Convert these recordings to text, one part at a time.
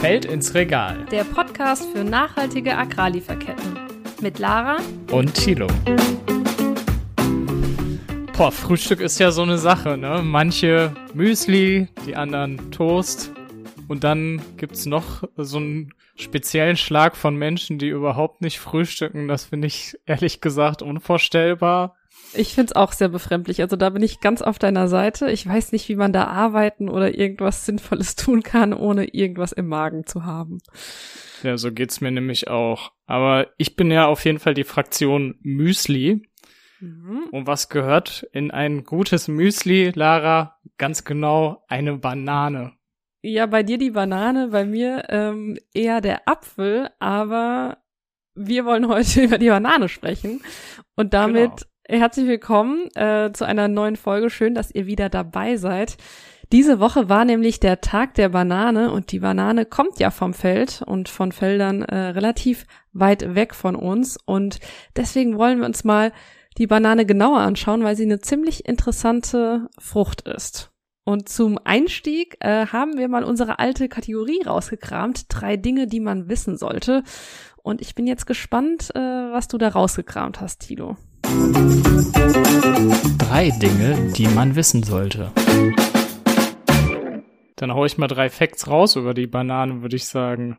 Feld ins Regal. Der Podcast für nachhaltige Agrarlieferketten. Mit Lara und Thilo. Boah, Frühstück ist ja so eine Sache, ne? Manche Müsli, die anderen Toast. Und dann gibt's noch so einen speziellen Schlag von Menschen, die überhaupt nicht frühstücken. Das finde ich ehrlich gesagt unvorstellbar. Ich find's auch sehr befremdlich. Also da bin ich ganz auf deiner Seite. Ich weiß nicht, wie man da arbeiten oder irgendwas Sinnvolles tun kann, ohne irgendwas im Magen zu haben. Ja, so geht's mir nämlich auch. Aber ich bin ja auf jeden Fall die Fraktion Müsli. Mhm. Und was gehört in ein gutes Müsli, Lara? Ganz genau eine Banane. Ja, bei dir die Banane, bei mir ähm, eher der Apfel, aber wir wollen heute über die Banane sprechen. Und damit genau. Herzlich willkommen äh, zu einer neuen Folge. Schön, dass ihr wieder dabei seid. Diese Woche war nämlich der Tag der Banane und die Banane kommt ja vom Feld und von Feldern äh, relativ weit weg von uns und deswegen wollen wir uns mal die Banane genauer anschauen, weil sie eine ziemlich interessante Frucht ist. Und zum Einstieg äh, haben wir mal unsere alte Kategorie rausgekramt. Drei Dinge, die man wissen sollte. Und ich bin jetzt gespannt, äh, was du da rausgekramt hast, Tilo. Drei Dinge, die man wissen sollte. Dann hau ich mal drei Facts raus über die Banane, würde ich sagen.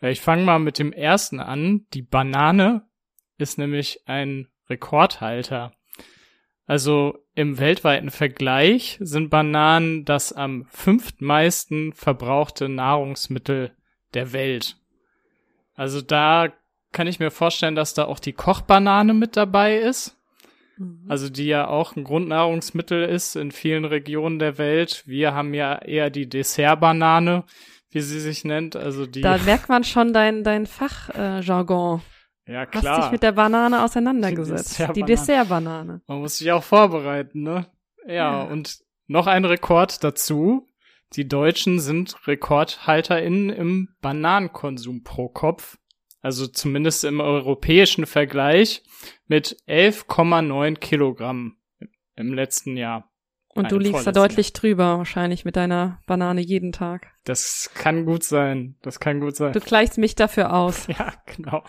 Ich fange mal mit dem ersten an. Die Banane ist nämlich ein Rekordhalter. Also im weltweiten Vergleich sind Bananen das am fünftmeisten verbrauchte Nahrungsmittel der Welt. Also da kann ich mir vorstellen, dass da auch die Kochbanane mit dabei ist. Mhm. Also die ja auch ein Grundnahrungsmittel ist in vielen Regionen der Welt. Wir haben ja eher die Dessertbanane, wie sie sich nennt. Also die. Da merkt man schon dein, dein Fachjargon. Äh, ja, klar. Hast dich mit der Banane auseinandergesetzt. Die Dessertbanane. Man muss sich auch vorbereiten, ne? Ja, ja, und noch ein Rekord dazu. Die Deutschen sind RekordhalterInnen im Bananenkonsum pro Kopf also zumindest im europäischen Vergleich, mit 11,9 Kilogramm im letzten Jahr. Und du liegst da deutlich drüber, wahrscheinlich mit deiner Banane jeden Tag. Das kann gut sein. Das kann gut sein. Du gleichst mich dafür aus. Ja, genau.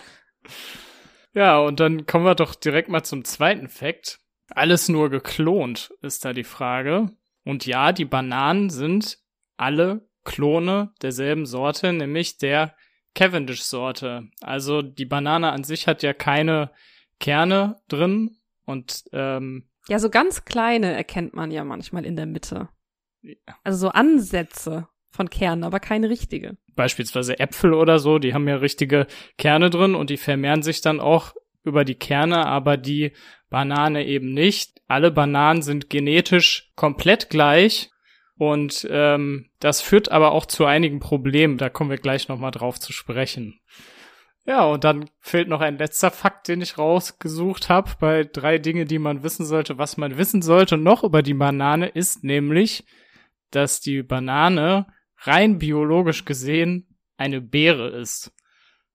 Ja, und dann kommen wir doch direkt mal zum zweiten Fakt. Alles nur geklont, ist da die Frage. Und ja, die Bananen sind alle Klone derselben Sorte, nämlich der Cavendish-Sorte. Also die Banane an sich hat ja keine Kerne drin und ähm, ja, so ganz kleine erkennt man ja manchmal in der Mitte. Also so Ansätze von Kernen, aber keine richtige. Beispielsweise Äpfel oder so, die haben ja richtige Kerne drin und die vermehren sich dann auch über die Kerne, aber die Banane eben nicht. Alle Bananen sind genetisch komplett gleich und ähm, das führt aber auch zu einigen Problemen. Da kommen wir gleich nochmal drauf zu sprechen. Ja, und dann fehlt noch ein letzter Fakt, den ich rausgesucht habe bei drei Dinge, die man wissen sollte, was man wissen sollte noch über die Banane, ist nämlich, dass die Banane rein biologisch gesehen eine Beere ist.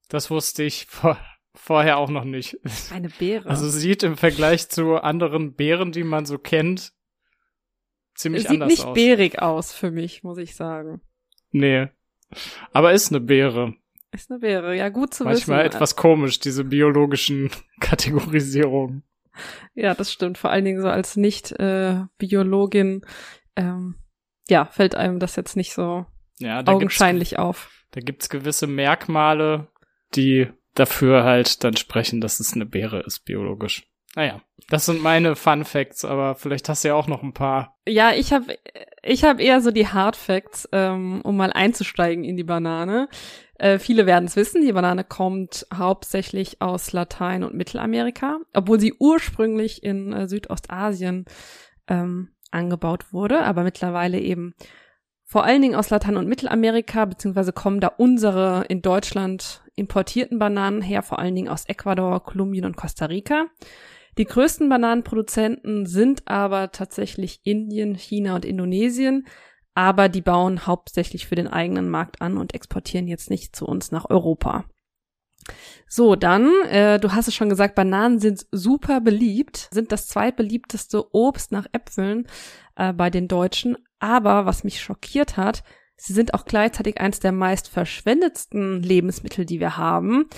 Das wusste ich vor, vorher auch noch nicht. Eine Beere. Also sieht im Vergleich zu anderen Beeren, die man so kennt, ziemlich Sieht anders aus. Sieht nicht bärig aus für mich, muss ich sagen. Nee. Aber ist eine Beere. Ist eine Beere, ja gut zu Manchmal wissen. Manchmal etwas komisch, diese biologischen Kategorisierungen. Ja, das stimmt. Vor allen Dingen so als Nicht-Biologin, äh, ähm, ja, fällt einem das jetzt nicht so ja, augenscheinlich auf. Da gibt's gewisse Merkmale, die dafür halt dann sprechen, dass es eine Beere ist, biologisch. Naja, das sind meine Fun Facts, aber vielleicht hast du ja auch noch ein paar. Ja, ich habe ich hab eher so die Hard Facts, ähm, um mal einzusteigen in die Banane. Äh, viele werden es wissen, die Banane kommt hauptsächlich aus Latein- und Mittelamerika, obwohl sie ursprünglich in äh, Südostasien ähm, angebaut wurde, aber mittlerweile eben vor allen Dingen aus Latein- und Mittelamerika, beziehungsweise kommen da unsere in Deutschland importierten Bananen her, vor allen Dingen aus Ecuador, Kolumbien und Costa Rica. Die größten Bananenproduzenten sind aber tatsächlich Indien, China und Indonesien, aber die bauen hauptsächlich für den eigenen Markt an und exportieren jetzt nicht zu uns nach Europa. So, dann, äh, du hast es schon gesagt, Bananen sind super beliebt, sind das zweitbeliebteste Obst nach Äpfeln äh, bei den Deutschen. Aber was mich schockiert hat, Sie sind auch gleichzeitig eins der meist verschwendetsten Lebensmittel, die wir haben.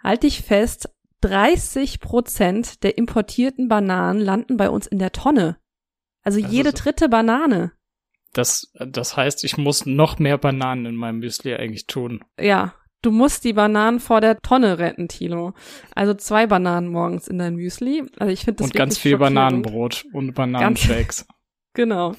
Halte ich fest, 30 Prozent der importierten Bananen landen bei uns in der Tonne. Also, Also jede dritte Banane. Das, das heißt, ich muss noch mehr Bananen in meinem Müsli eigentlich tun. Ja, du musst die Bananen vor der Tonne retten, Tilo. Also zwei Bananen morgens in dein Müsli. Also ich finde das und ganz viel. Bananenbrot und Bananenshakes. Genau.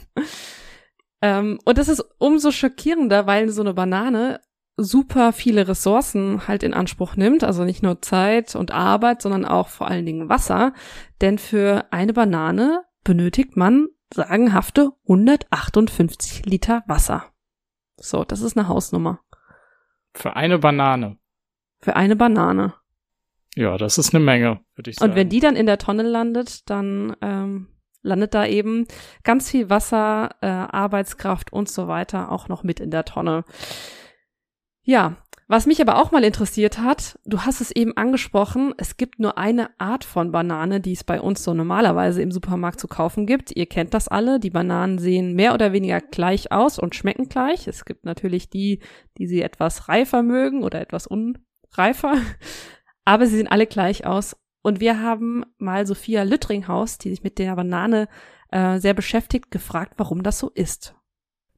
ähm, und das ist umso schockierender, weil so eine Banane super viele Ressourcen halt in Anspruch nimmt. Also nicht nur Zeit und Arbeit, sondern auch vor allen Dingen Wasser. Denn für eine Banane benötigt man sagenhafte 158 Liter Wasser. So, das ist eine Hausnummer. Für eine Banane. Für eine Banane. Ja, das ist eine Menge, würde ich sagen. Und wenn die dann in der Tonne landet, dann ähm, landet da eben ganz viel Wasser, äh, Arbeitskraft und so weiter auch noch mit in der Tonne. Ja, was mich aber auch mal interessiert hat, du hast es eben angesprochen, es gibt nur eine Art von Banane, die es bei uns so normalerweise im Supermarkt zu kaufen gibt. Ihr kennt das alle, die Bananen sehen mehr oder weniger gleich aus und schmecken gleich. Es gibt natürlich die, die sie etwas reifer mögen oder etwas unreifer, aber sie sehen alle gleich aus. Und wir haben mal Sophia Lüttringhaus, die sich mit der Banane äh, sehr beschäftigt, gefragt, warum das so ist.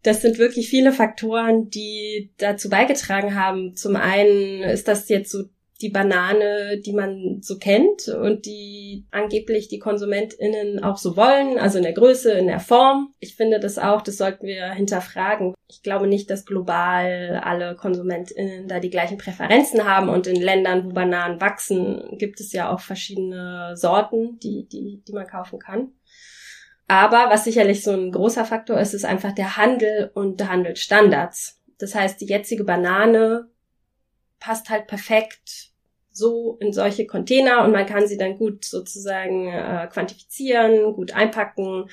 Das sind wirklich viele Faktoren, die dazu beigetragen haben. Zum einen ist das jetzt so die Banane, die man so kennt und die angeblich die KonsumentInnen auch so wollen, also in der Größe, in der Form. Ich finde das auch, das sollten wir hinterfragen. Ich glaube nicht, dass global alle KonsumentInnen da die gleichen Präferenzen haben und in Ländern, wo Bananen wachsen, gibt es ja auch verschiedene Sorten, die, die, die man kaufen kann. Aber was sicherlich so ein großer Faktor ist, ist einfach der Handel und der Handelsstandards. Das heißt, die jetzige Banane passt halt perfekt so in solche Container und man kann sie dann gut sozusagen äh, quantifizieren, gut einpacken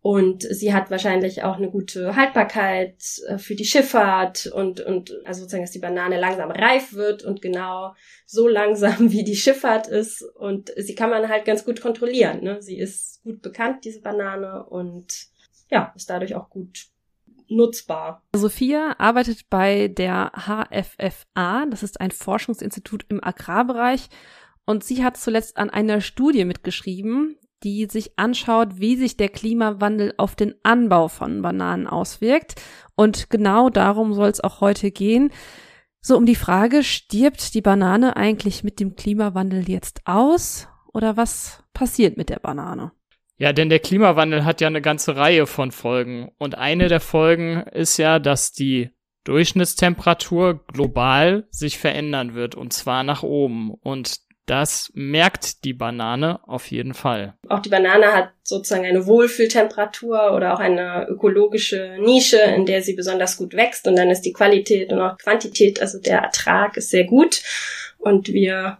und sie hat wahrscheinlich auch eine gute Haltbarkeit äh, für die Schifffahrt und, und also sozusagen, dass die Banane langsam reif wird und genau so langsam wie die Schifffahrt ist und sie kann man halt ganz gut kontrollieren. Ne? Sie ist gut bekannt, diese Banane und ja, ist dadurch auch gut nutzbar. Sophia arbeitet bei der HFFA, das ist ein Forschungsinstitut im Agrarbereich, und sie hat zuletzt an einer Studie mitgeschrieben, die sich anschaut, wie sich der Klimawandel auf den Anbau von Bananen auswirkt. Und genau darum soll es auch heute gehen. So um die Frage, stirbt die Banane eigentlich mit dem Klimawandel jetzt aus? Oder was passiert mit der Banane? Ja, denn der Klimawandel hat ja eine ganze Reihe von Folgen. Und eine der Folgen ist ja, dass die Durchschnittstemperatur global sich verändern wird, und zwar nach oben. Und das merkt die Banane auf jeden Fall. Auch die Banane hat sozusagen eine Wohlfühltemperatur oder auch eine ökologische Nische, in der sie besonders gut wächst. Und dann ist die Qualität und auch Quantität, also der Ertrag ist sehr gut. Und wir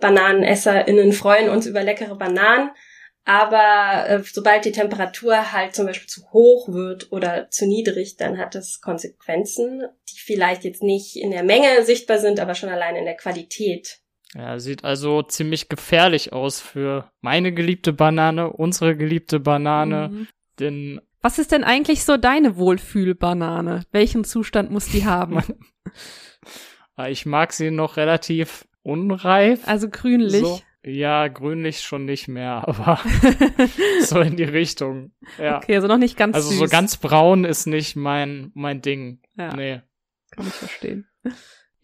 BananenesserInnen freuen uns über leckere Bananen. Aber äh, sobald die Temperatur halt zum Beispiel zu hoch wird oder zu niedrig, dann hat das Konsequenzen, die vielleicht jetzt nicht in der Menge sichtbar sind, aber schon allein in der Qualität. Ja, sieht also ziemlich gefährlich aus für meine geliebte Banane, unsere geliebte Banane, Mhm. denn Was ist denn eigentlich so deine Wohlfühlbanane? Welchen Zustand muss die haben? äh, ich mag sie noch relativ unreif. Also grünlich. So. Ja, grünlich schon nicht mehr, aber so in die Richtung. Ja. Okay, also noch nicht ganz Also süß. so ganz braun ist nicht mein mein Ding. Ja. Nee. Kann ich verstehen.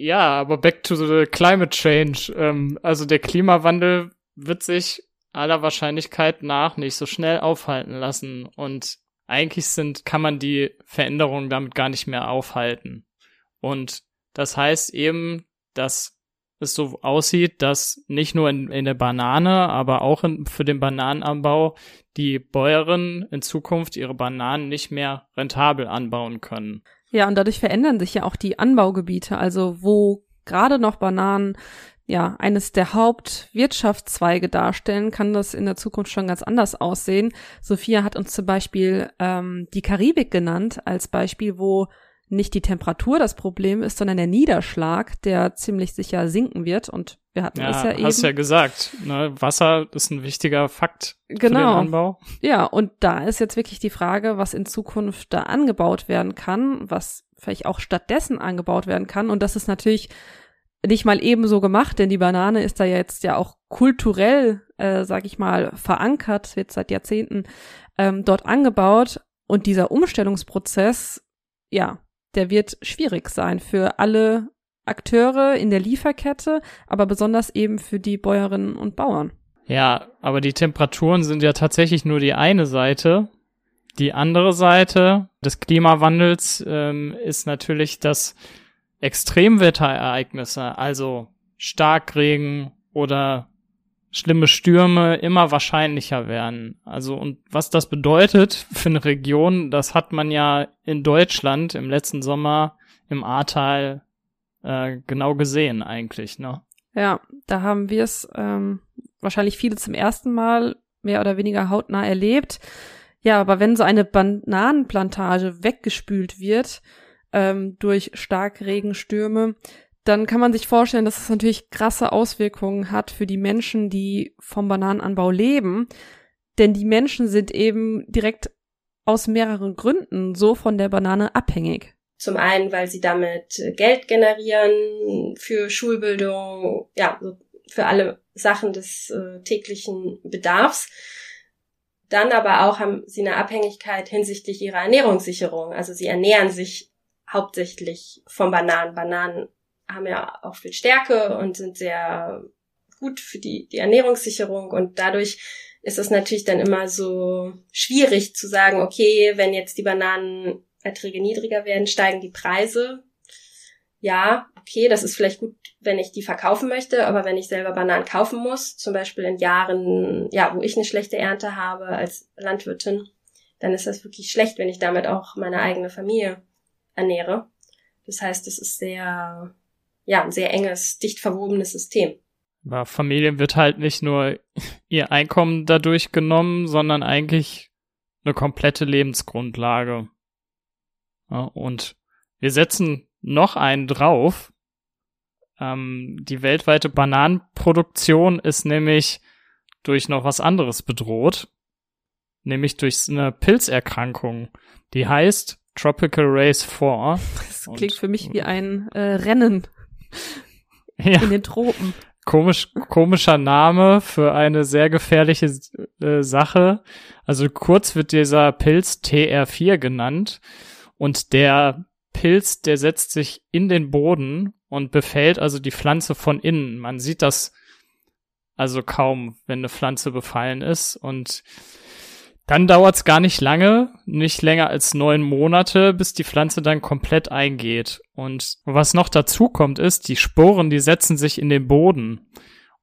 Ja, aber back to the climate change. Ähm, also der Klimawandel wird sich aller Wahrscheinlichkeit nach nicht so schnell aufhalten lassen. Und eigentlich sind, kann man die Veränderungen damit gar nicht mehr aufhalten. Und das heißt eben, dass es so aussieht, dass nicht nur in, in der Banane, aber auch in, für den Bananenanbau die Bäuerinnen in Zukunft ihre Bananen nicht mehr rentabel anbauen können. Ja, und dadurch verändern sich ja auch die Anbaugebiete. Also wo gerade noch Bananen ja eines der Hauptwirtschaftszweige darstellen, kann das in der Zukunft schon ganz anders aussehen. Sophia hat uns zum Beispiel ähm, die Karibik genannt als Beispiel, wo nicht die Temperatur das Problem ist, sondern der Niederschlag, der ziemlich sicher sinken wird. Und wir hatten Ja, es ja eben. hast ja gesagt, ne? Wasser ist ein wichtiger Fakt für den Genau. Anbau. Ja, und da ist jetzt wirklich die Frage, was in Zukunft da angebaut werden kann, was vielleicht auch stattdessen angebaut werden kann. Und das ist natürlich nicht mal ebenso gemacht, denn die Banane ist da jetzt ja auch kulturell, äh, sag ich mal, verankert, wird seit Jahrzehnten ähm, dort angebaut. Und dieser Umstellungsprozess, ja, der wird schwierig sein für alle Akteure in der Lieferkette, aber besonders eben für die Bäuerinnen und Bauern. Ja, aber die Temperaturen sind ja tatsächlich nur die eine Seite. Die andere Seite des Klimawandels ähm, ist natürlich, dass Extremwetterereignisse, also Starkregen oder schlimme Stürme immer wahrscheinlicher werden. Also und was das bedeutet für eine Region, das hat man ja in Deutschland im letzten Sommer im Ahrtal äh, genau gesehen eigentlich, ne? Ja, da haben wir es ähm, wahrscheinlich viele zum ersten Mal mehr oder weniger hautnah erlebt. Ja, aber wenn so eine Bananenplantage weggespült wird ähm, durch Starkregenstürme, dann kann man sich vorstellen, dass es natürlich krasse Auswirkungen hat für die Menschen, die vom Bananenanbau leben. Denn die Menschen sind eben direkt aus mehreren Gründen so von der Banane abhängig. Zum einen, weil sie damit Geld generieren für Schulbildung, ja, für alle Sachen des äh, täglichen Bedarfs. Dann aber auch haben sie eine Abhängigkeit hinsichtlich ihrer Ernährungssicherung. Also sie ernähren sich hauptsächlich von Bananen. Bananen haben ja auch viel Stärke und sind sehr gut für die, die Ernährungssicherung und dadurch ist es natürlich dann immer so schwierig zu sagen, okay, wenn jetzt die Bananenerträge niedriger werden, steigen die Preise. Ja, okay, das ist vielleicht gut, wenn ich die verkaufen möchte, aber wenn ich selber Bananen kaufen muss, zum Beispiel in Jahren, ja, wo ich eine schlechte Ernte habe als Landwirtin, dann ist das wirklich schlecht, wenn ich damit auch meine eigene Familie ernähre. Das heißt, es ist sehr, ja, ein sehr enges, dicht verwobenes System. Bei Familien wird halt nicht nur ihr Einkommen dadurch genommen, sondern eigentlich eine komplette Lebensgrundlage. Ja, und wir setzen noch einen drauf. Ähm, die weltweite Bananenproduktion ist nämlich durch noch was anderes bedroht, nämlich durch eine Pilzerkrankung, die heißt Tropical Race 4. Das Und- klingt für mich wie ein äh, Rennen Ja. in den Tropen. Komisch, komischer Name für eine sehr gefährliche äh, Sache. Also kurz wird dieser Pilz TR4 genannt und der Pilz, der setzt sich in den Boden und befällt also die Pflanze von innen. Man sieht das also kaum, wenn eine Pflanze befallen ist und dann dauert's gar nicht lange, nicht länger als neun Monate, bis die Pflanze dann komplett eingeht. Und was noch dazu kommt, ist, die Sporen, die setzen sich in den Boden.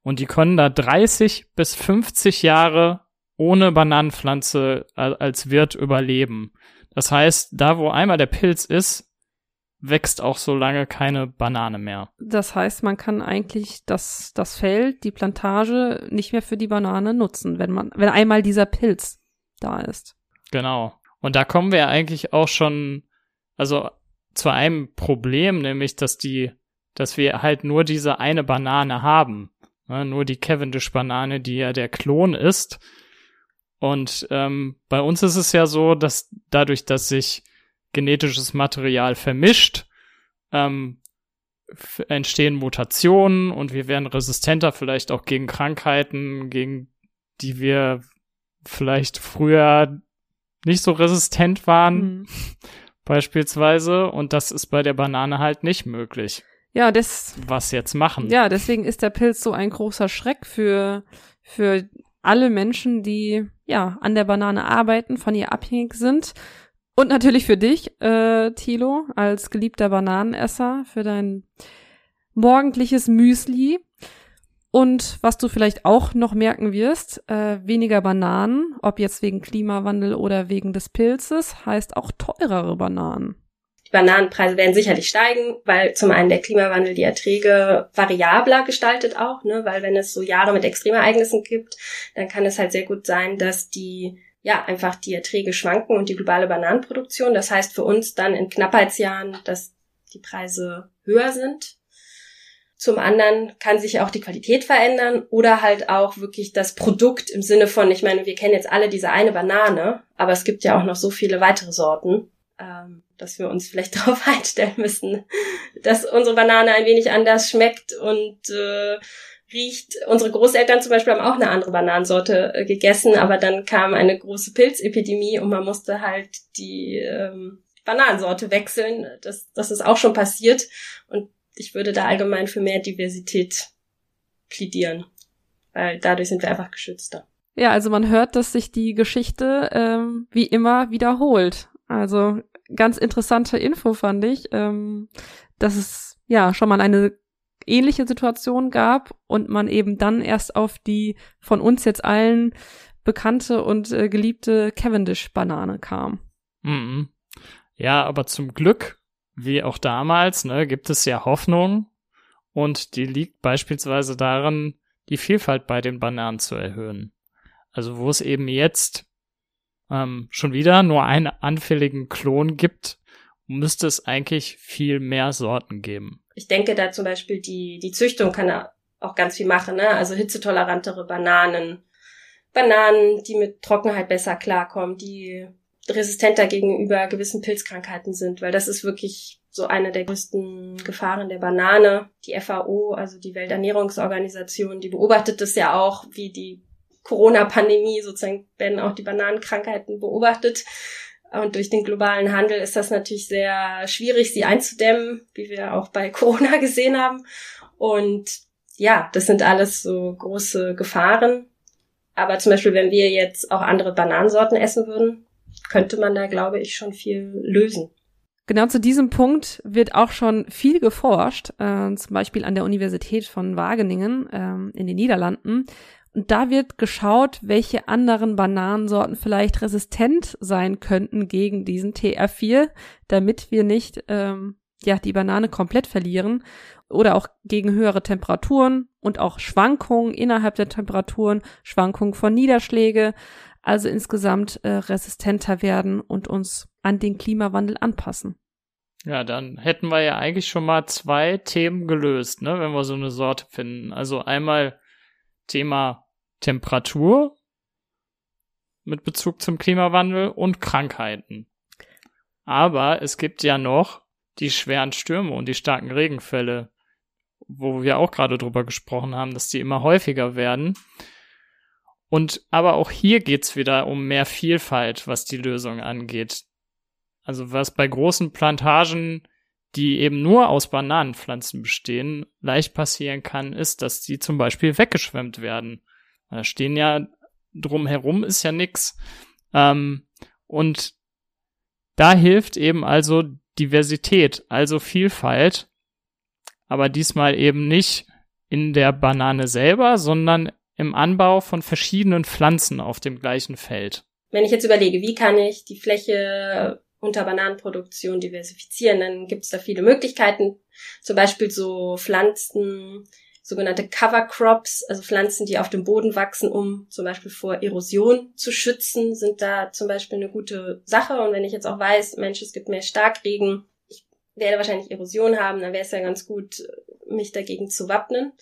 Und die können da 30 bis 50 Jahre ohne Bananenpflanze als Wirt überleben. Das heißt, da wo einmal der Pilz ist, wächst auch so lange keine Banane mehr. Das heißt, man kann eigentlich das, das Feld, die Plantage nicht mehr für die Banane nutzen, wenn man, wenn einmal dieser Pilz da ist. Genau. Und da kommen wir eigentlich auch schon, also zu einem Problem, nämlich, dass die, dass wir halt nur diese eine Banane haben. Ne, nur die Cavendish-Banane, die ja der Klon ist. Und ähm, bei uns ist es ja so, dass dadurch, dass sich genetisches Material vermischt, ähm, entstehen Mutationen und wir werden resistenter vielleicht auch gegen Krankheiten, gegen die wir vielleicht früher nicht so resistent waren, Hm. beispielsweise. Und das ist bei der Banane halt nicht möglich. Ja, das, Was jetzt machen? ja, deswegen ist der Pilz so ein großer Schreck für, für alle Menschen, die, ja, an der Banane arbeiten, von ihr abhängig sind. Und natürlich für dich, äh, Thilo, als geliebter Bananenesser, für dein morgendliches Müsli. Und was du vielleicht auch noch merken wirst, äh, weniger Bananen, ob jetzt wegen Klimawandel oder wegen des Pilzes, heißt auch teurere Bananen. Die Bananenpreise werden sicherlich steigen, weil zum einen der Klimawandel die Erträge variabler gestaltet auch, ne, weil wenn es so Jahre mit Extremereignissen gibt, dann kann es halt sehr gut sein, dass die ja, einfach die Erträge schwanken und die globale Bananenproduktion. Das heißt für uns dann in Knappheitsjahren, dass die Preise höher sind. Zum anderen kann sich auch die Qualität verändern oder halt auch wirklich das Produkt im Sinne von, ich meine, wir kennen jetzt alle diese eine Banane, aber es gibt ja auch noch so viele weitere Sorten, ähm, dass wir uns vielleicht darauf einstellen müssen, dass unsere Banane ein wenig anders schmeckt und äh, riecht. Unsere Großeltern zum Beispiel haben auch eine andere Bananensorte äh, gegessen, aber dann kam eine große Pilzepidemie und man musste halt die ähm, Bananensorte wechseln. Das, das ist auch schon passiert. Und ich würde da allgemein für mehr Diversität plädieren, weil dadurch sind wir einfach geschützter. Ja, also man hört, dass sich die Geschichte ähm, wie immer wiederholt. Also ganz interessante Info fand ich, ähm, dass es ja schon mal eine ähnliche Situation gab und man eben dann erst auf die von uns jetzt allen bekannte und äh, geliebte Cavendish-Banane kam. Mhm. Ja, aber zum Glück, wie auch damals, ne, gibt es ja Hoffnung und die liegt beispielsweise darin, die Vielfalt bei den Bananen zu erhöhen. Also wo es eben jetzt ähm, schon wieder nur einen anfälligen Klon gibt, müsste es eigentlich viel mehr Sorten geben. Ich denke da zum Beispiel die, die Züchtung kann auch ganz viel machen, ne? Also hitzetolerantere Bananen, Bananen, die mit Trockenheit besser klarkommen, die resistenter gegenüber gewissen Pilzkrankheiten sind, weil das ist wirklich so eine der größten Gefahren der Banane. Die FAO, also die Welternährungsorganisation, die beobachtet das ja auch, wie die Corona-Pandemie sozusagen werden auch die Bananenkrankheiten beobachtet. Und durch den globalen Handel ist das natürlich sehr schwierig, sie einzudämmen, wie wir auch bei Corona gesehen haben. Und ja, das sind alles so große Gefahren. Aber zum Beispiel, wenn wir jetzt auch andere Bananensorten essen würden, könnte man da, glaube ich, schon viel lösen. Genau zu diesem Punkt wird auch schon viel geforscht, äh, zum Beispiel an der Universität von Wageningen äh, in den Niederlanden. Und da wird geschaut, welche anderen Bananensorten vielleicht resistent sein könnten gegen diesen TR4, damit wir nicht ähm, ja die Banane komplett verlieren oder auch gegen höhere Temperaturen und auch Schwankungen innerhalb der Temperaturen, Schwankungen von Niederschläge, also insgesamt äh, resistenter werden und uns an den Klimawandel anpassen. Ja, dann hätten wir ja eigentlich schon mal zwei Themen gelöst, ne, wenn wir so eine Sorte finden. Also einmal Thema Temperatur mit Bezug zum Klimawandel und Krankheiten. Aber es gibt ja noch die schweren Stürme und die starken Regenfälle, wo wir auch gerade drüber gesprochen haben, dass die immer häufiger werden. Und aber auch hier geht's wieder um mehr Vielfalt, was die Lösung angeht. Also was bei großen Plantagen, die eben nur aus Bananenpflanzen bestehen, leicht passieren kann, ist, dass die zum Beispiel weggeschwemmt werden. Da stehen ja drumherum ist ja nix. Ähm, und da hilft eben also Diversität, also Vielfalt, aber diesmal eben nicht in der Banane selber, sondern im Anbau von verschiedenen Pflanzen auf dem gleichen Feld. Wenn ich jetzt überlege, wie kann ich die Fläche unter Bananenproduktion diversifizieren, dann gibt es da viele Möglichkeiten. Zum Beispiel so Pflanzen, sogenannte Cover Crops, also Pflanzen, die auf dem Boden wachsen, um zum Beispiel vor Erosion zu schützen, sind da zum Beispiel eine gute Sache. Und wenn ich jetzt auch weiß, Mensch, es gibt mehr Starkregen, ich werde wahrscheinlich Erosion haben, dann wäre es ja ganz gut, mich dagegen zu wappnen.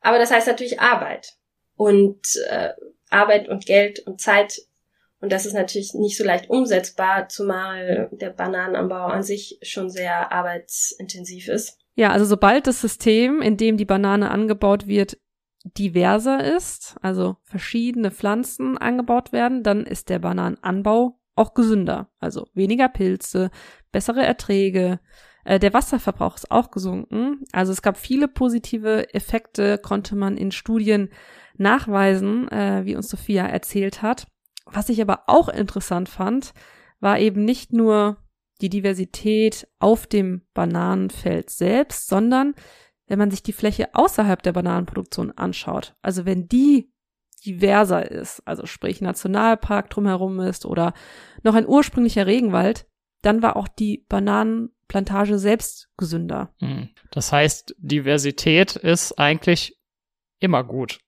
Aber das heißt natürlich Arbeit und äh, Arbeit und Geld und Zeit. Und das ist natürlich nicht so leicht umsetzbar, zumal der Bananenanbau an sich schon sehr arbeitsintensiv ist. Ja, also sobald das System, in dem die Banane angebaut wird, diverser ist, also verschiedene Pflanzen angebaut werden, dann ist der Bananenanbau auch gesünder. Also weniger Pilze, bessere Erträge. Äh, der Wasserverbrauch ist auch gesunken. Also es gab viele positive Effekte, konnte man in Studien nachweisen, äh, wie uns Sophia erzählt hat. Was ich aber auch interessant fand, war eben nicht nur die Diversität auf dem Bananenfeld selbst, sondern wenn man sich die Fläche außerhalb der Bananenproduktion anschaut, also wenn die diverser ist, also sprich Nationalpark drumherum ist oder noch ein ursprünglicher Regenwald, dann war auch die Bananenplantage selbst gesünder. Hm. Das heißt, Diversität ist eigentlich immer gut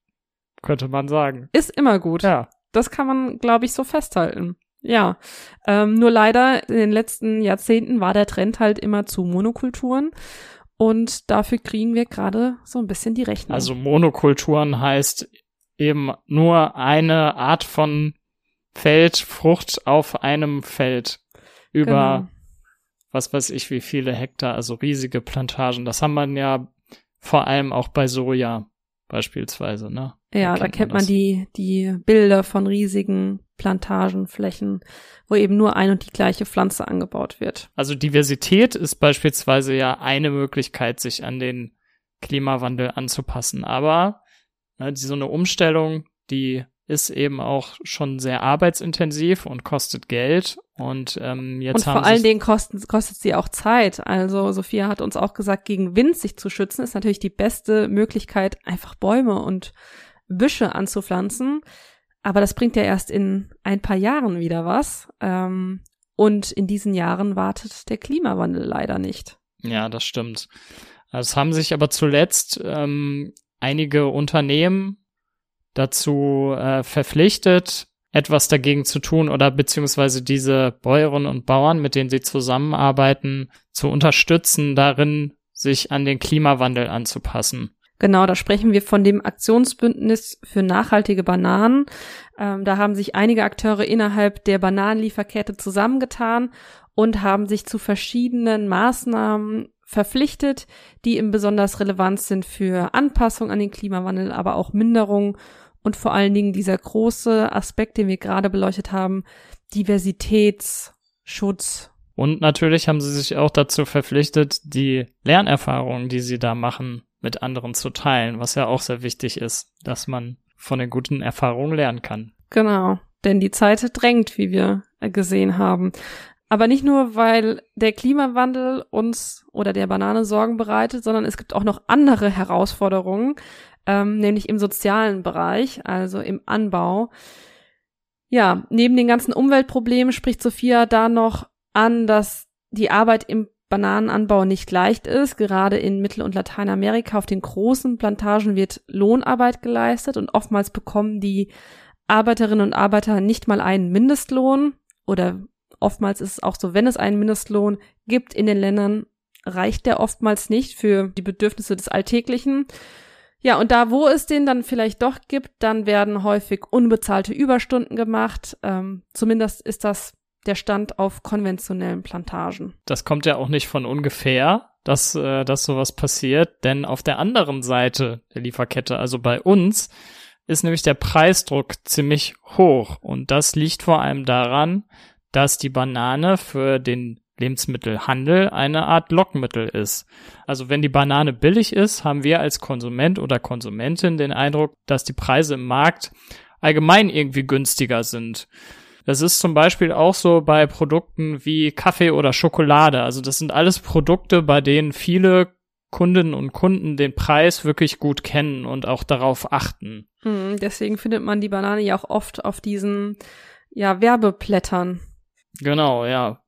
könnte man sagen. Ist immer gut. Ja. das kann man, glaube ich, so festhalten. Ja, ähm, nur leider in den letzten Jahrzehnten war der Trend halt immer zu Monokulturen und dafür kriegen wir gerade so ein bisschen die Rechnung. Also Monokulturen heißt eben nur eine Art von Feld, Frucht auf einem Feld über genau. Was weiß ich wie viele Hektar, also riesige Plantagen. Das haben man ja vor allem auch bei Soja beispielsweise, ne? Ja, da, da kennt man, man die, die Bilder von riesigen Plantagenflächen, wo eben nur ein und die gleiche Pflanze angebaut wird. Also Diversität ist beispielsweise ja eine Möglichkeit, sich an den Klimawandel anzupassen. Aber ne, so eine Umstellung, die ist eben auch schon sehr arbeitsintensiv und kostet Geld. Und ähm, jetzt und vor haben allen Dingen kostet, kostet sie auch Zeit. Also Sophia hat uns auch gesagt, gegen Wind sich zu schützen, ist natürlich die beste Möglichkeit, einfach Bäume und Büsche anzupflanzen. Aber das bringt ja erst in ein paar Jahren wieder was. Ähm, und in diesen Jahren wartet der Klimawandel leider nicht. Ja, das stimmt. Es haben sich aber zuletzt ähm, einige Unternehmen dazu äh, verpflichtet, etwas dagegen zu tun oder beziehungsweise diese Bäuerinnen und Bauern, mit denen sie zusammenarbeiten, zu unterstützen, darin sich an den Klimawandel anzupassen. Genau, da sprechen wir von dem Aktionsbündnis für nachhaltige Bananen. Ähm, da haben sich einige Akteure innerhalb der Bananenlieferkette zusammengetan und haben sich zu verschiedenen Maßnahmen verpflichtet, die eben besonders relevant sind für Anpassung an den Klimawandel, aber auch Minderung und vor allen Dingen dieser große Aspekt, den wir gerade beleuchtet haben, Diversitätsschutz. Und natürlich haben sie sich auch dazu verpflichtet, die Lernerfahrungen, die sie da machen, mit anderen zu teilen, was ja auch sehr wichtig ist, dass man von den guten Erfahrungen lernen kann. Genau, denn die Zeit drängt, wie wir gesehen haben. Aber nicht nur, weil der Klimawandel uns oder der Banane Sorgen bereitet, sondern es gibt auch noch andere Herausforderungen, ähm, nämlich im sozialen Bereich, also im Anbau. Ja, neben den ganzen Umweltproblemen spricht Sophia da noch an, dass die Arbeit im Bananenanbau nicht leicht ist. Gerade in Mittel- und Lateinamerika auf den großen Plantagen wird Lohnarbeit geleistet und oftmals bekommen die Arbeiterinnen und Arbeiter nicht mal einen Mindestlohn oder Oftmals ist es auch so, wenn es einen Mindestlohn gibt in den Ländern, reicht der oftmals nicht für die Bedürfnisse des Alltäglichen. Ja, und da, wo es den dann vielleicht doch gibt, dann werden häufig unbezahlte Überstunden gemacht. Ähm, zumindest ist das der Stand auf konventionellen Plantagen. Das kommt ja auch nicht von ungefähr, dass, äh, dass sowas passiert, denn auf der anderen Seite der Lieferkette, also bei uns, ist nämlich der Preisdruck ziemlich hoch. Und das liegt vor allem daran, dass die Banane für den Lebensmittelhandel eine Art Lockmittel ist. Also wenn die Banane billig ist, haben wir als Konsument oder Konsumentin den Eindruck, dass die Preise im Markt allgemein irgendwie günstiger sind. Das ist zum Beispiel auch so bei Produkten wie Kaffee oder Schokolade. Also das sind alles Produkte, bei denen viele Kundinnen und Kunden den Preis wirklich gut kennen und auch darauf achten. Hm, deswegen findet man die Banane ja auch oft auf diesen ja, Werbeplättern. Genau, ja.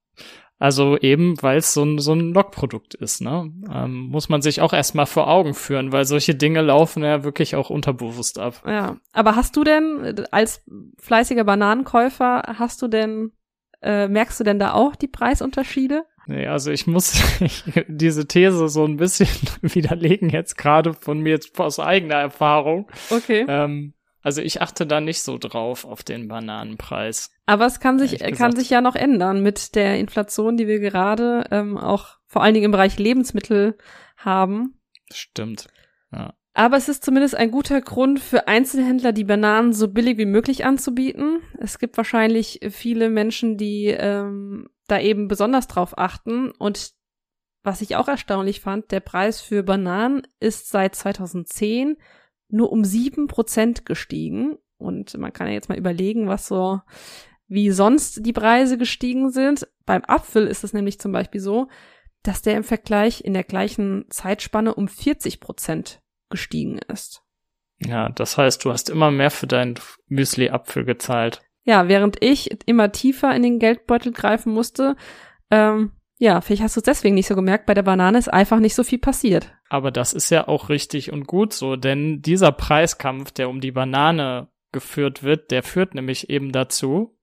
Also eben, weil es so ein, so ein Lockprodukt ist, ne? Ähm, muss man sich auch erstmal vor Augen führen, weil solche Dinge laufen ja wirklich auch unterbewusst ab. Ja, aber hast du denn als fleißiger Bananenkäufer, hast du denn, äh, merkst du denn da auch die Preisunterschiede? Nee, also ich muss diese These so ein bisschen widerlegen jetzt gerade von mir jetzt aus eigener Erfahrung. Okay. Ähm, also ich achte da nicht so drauf auf den Bananenpreis. Aber es kann sich, kann sich ja noch ändern mit der Inflation, die wir gerade ähm, auch vor allen Dingen im Bereich Lebensmittel haben. Stimmt. Ja. Aber es ist zumindest ein guter Grund für Einzelhändler, die Bananen so billig wie möglich anzubieten. Es gibt wahrscheinlich viele Menschen, die ähm, da eben besonders drauf achten. Und was ich auch erstaunlich fand, der Preis für Bananen ist seit 2010 nur um sieben Prozent gestiegen. Und man kann ja jetzt mal überlegen, was so, wie sonst die Preise gestiegen sind. Beim Apfel ist es nämlich zum Beispiel so, dass der im Vergleich in der gleichen Zeitspanne um 40 Prozent gestiegen ist. Ja, das heißt, du hast immer mehr für deinen Müsli-Apfel gezahlt. Ja, während ich immer tiefer in den Geldbeutel greifen musste, ähm, ja, vielleicht hast du es deswegen nicht so gemerkt, bei der Banane ist einfach nicht so viel passiert. Aber das ist ja auch richtig und gut so, denn dieser Preiskampf, der um die Banane geführt wird, der führt nämlich eben dazu,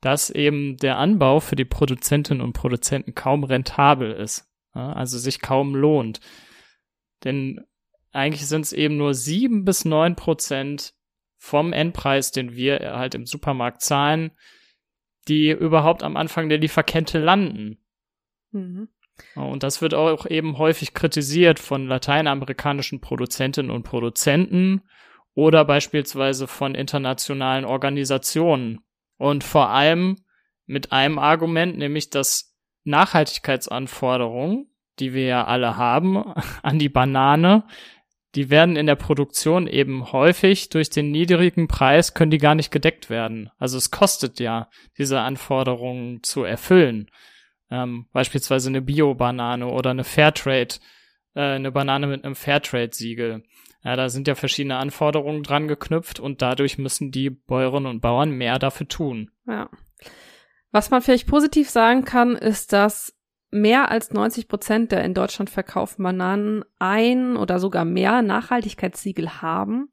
dass eben der Anbau für die Produzentinnen und Produzenten kaum rentabel ist, also sich kaum lohnt. Denn eigentlich sind es eben nur sieben bis neun Prozent vom Endpreis, den wir halt im Supermarkt zahlen, die überhaupt am Anfang der Lieferkette landen. Mhm. Und das wird auch eben häufig kritisiert von lateinamerikanischen Produzentinnen und Produzenten oder beispielsweise von internationalen Organisationen. Und vor allem mit einem Argument, nämlich dass Nachhaltigkeitsanforderungen, die wir ja alle haben, an die Banane, die werden in der Produktion eben häufig durch den niedrigen Preis können die gar nicht gedeckt werden. Also es kostet ja, diese Anforderungen zu erfüllen. Ähm, beispielsweise eine Bio-Banane oder eine Fairtrade, äh, eine Banane mit einem Fairtrade-Siegel. Ja, da sind ja verschiedene Anforderungen dran geknüpft und dadurch müssen die Bäuerinnen und Bauern mehr dafür tun. Ja. Was man vielleicht positiv sagen kann, ist, dass mehr als 90 Prozent der in Deutschland verkauften Bananen ein oder sogar mehr Nachhaltigkeitssiegel haben.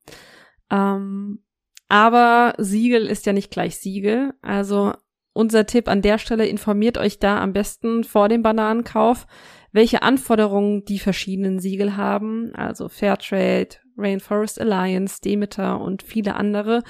Ähm, aber Siegel ist ja nicht gleich Siegel. Also unser Tipp an der Stelle, informiert euch da am besten vor dem Bananenkauf, welche Anforderungen die verschiedenen Siegel haben, also Fairtrade, Rainforest Alliance, Demeter und viele andere.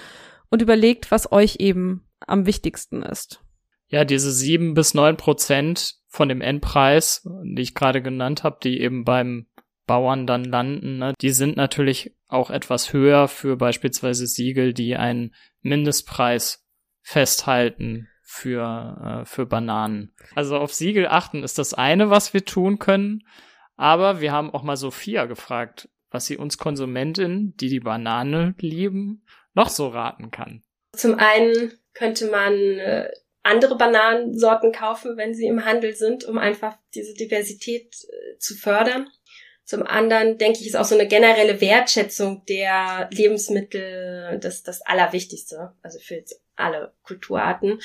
Und überlegt, was euch eben am wichtigsten ist. Ja, diese sieben bis neun Prozent von dem Endpreis, die ich gerade genannt habe, die eben beim Bauern dann landen, ne, die sind natürlich auch etwas höher für beispielsweise Siegel, die einen Mindestpreis festhalten für, äh, für Bananen. Also auf Siegel achten ist das eine, was wir tun können. Aber wir haben auch mal Sophia gefragt, was sie uns Konsumentinnen, die die Banane lieben, noch so raten kann. Zum einen könnte man äh, andere Bananensorten kaufen, wenn sie im Handel sind, um einfach diese Diversität äh, zu fördern. Zum anderen denke ich, ist auch so eine generelle Wertschätzung der Lebensmittel das, das Allerwichtigste, also für alle Kulturarten.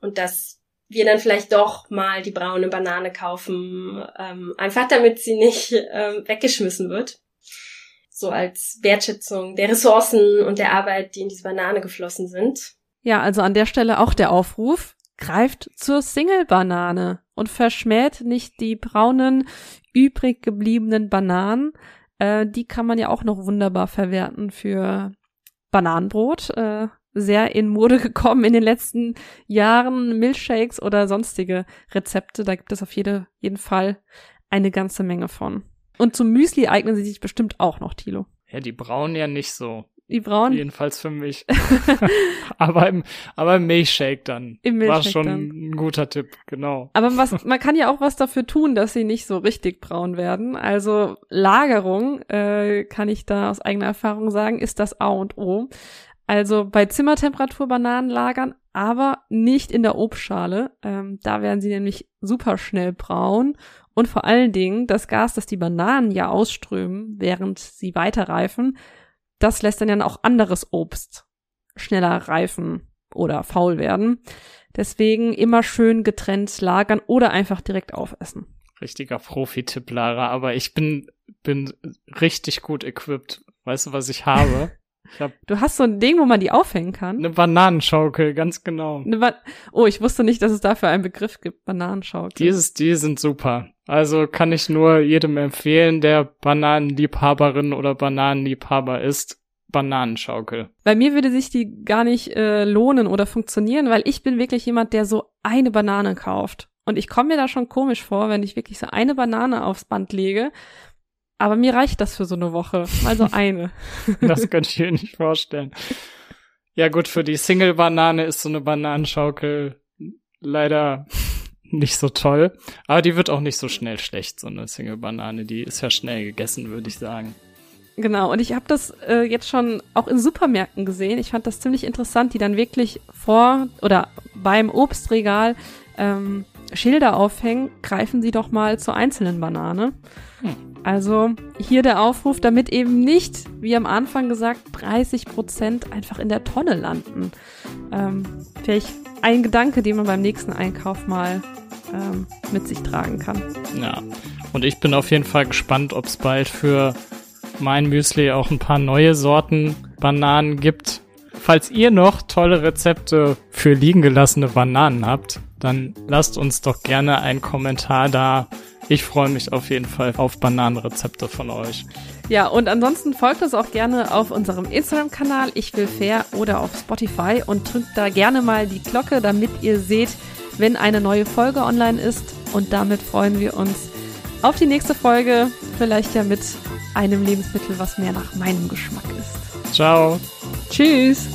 Und dass wir dann vielleicht doch mal die braune Banane kaufen, ähm, einfach damit sie nicht ähm, weggeschmissen wird. So als Wertschätzung der Ressourcen und der Arbeit, die in diese Banane geflossen sind. Ja, also an der Stelle auch der Aufruf, greift zur Single-Banane und verschmäht nicht die braunen, übrig gebliebenen Bananen. Äh, die kann man ja auch noch wunderbar verwerten für Bananenbrot. Äh, sehr in Mode gekommen in den letzten Jahren. Milchshakes oder sonstige Rezepte. Da gibt es auf jede, jeden Fall eine ganze Menge von. Und zum Müsli eignen sie sich bestimmt auch noch, Tilo. Ja, die braunen ja nicht so. Die braunen? Jedenfalls für mich. aber im, aber im Milchshake dann. Im Milchshake War schon dann. ein guter Tipp, genau. Aber was, man kann ja auch was dafür tun, dass sie nicht so richtig braun werden. Also Lagerung, äh, kann ich da aus eigener Erfahrung sagen, ist das A und O. Also bei Zimmertemperatur Bananen lagern, aber nicht in der Obstschale. Ähm, da werden sie nämlich super schnell braun. Und vor allen Dingen das Gas, das die Bananen ja ausströmen, während sie weiterreifen, das lässt dann ja auch anderes Obst schneller reifen oder faul werden. Deswegen immer schön getrennt lagern oder einfach direkt aufessen. Richtiger Profi-Tipp, Lara, aber ich bin, bin richtig gut equipped. Weißt du, was ich habe? Du hast so ein Ding, wo man die aufhängen kann. Eine Bananenschaukel, ganz genau. Ba oh, ich wusste nicht, dass es dafür einen Begriff gibt, Bananenschaukel. Dieses, die sind super. Also kann ich nur jedem empfehlen, der Bananenliebhaberin oder Bananenliebhaber ist. Bananenschaukel. Bei mir würde sich die gar nicht äh, lohnen oder funktionieren, weil ich bin wirklich jemand, der so eine Banane kauft. Und ich komme mir da schon komisch vor, wenn ich wirklich so eine Banane aufs Band lege aber mir reicht das für so eine Woche. Also eine. das könnte ich mir nicht vorstellen. Ja gut, für die Single-Banane ist so eine Bananenschaukel leider nicht so toll. Aber die wird auch nicht so schnell schlecht, so eine Single-Banane. Die ist ja schnell gegessen, würde ich sagen. Genau, und ich habe das äh, jetzt schon auch in Supermärkten gesehen. Ich fand das ziemlich interessant, die dann wirklich vor oder beim Obstregal ähm, Schilder aufhängen, greifen Sie doch mal zur einzelnen Banane. Also hier der Aufruf, damit eben nicht, wie am Anfang gesagt, 30 Prozent einfach in der Tonne landen. Ähm, vielleicht ein Gedanke, den man beim nächsten Einkauf mal ähm, mit sich tragen kann. Ja, und ich bin auf jeden Fall gespannt, ob es bald für mein Müsli auch ein paar neue Sorten Bananen gibt falls ihr noch tolle Rezepte für liegen gelassene Bananen habt, dann lasst uns doch gerne einen Kommentar da. Ich freue mich auf jeden Fall auf Bananenrezepte von euch. Ja, und ansonsten folgt uns auch gerne auf unserem Instagram-Kanal Ich will fair oder auf Spotify und drückt da gerne mal die Glocke, damit ihr seht, wenn eine neue Folge online ist. Und damit freuen wir uns auf die nächste Folge, vielleicht ja mit einem Lebensmittel, was mehr nach meinem Geschmack ist. Ciao. Tschüss.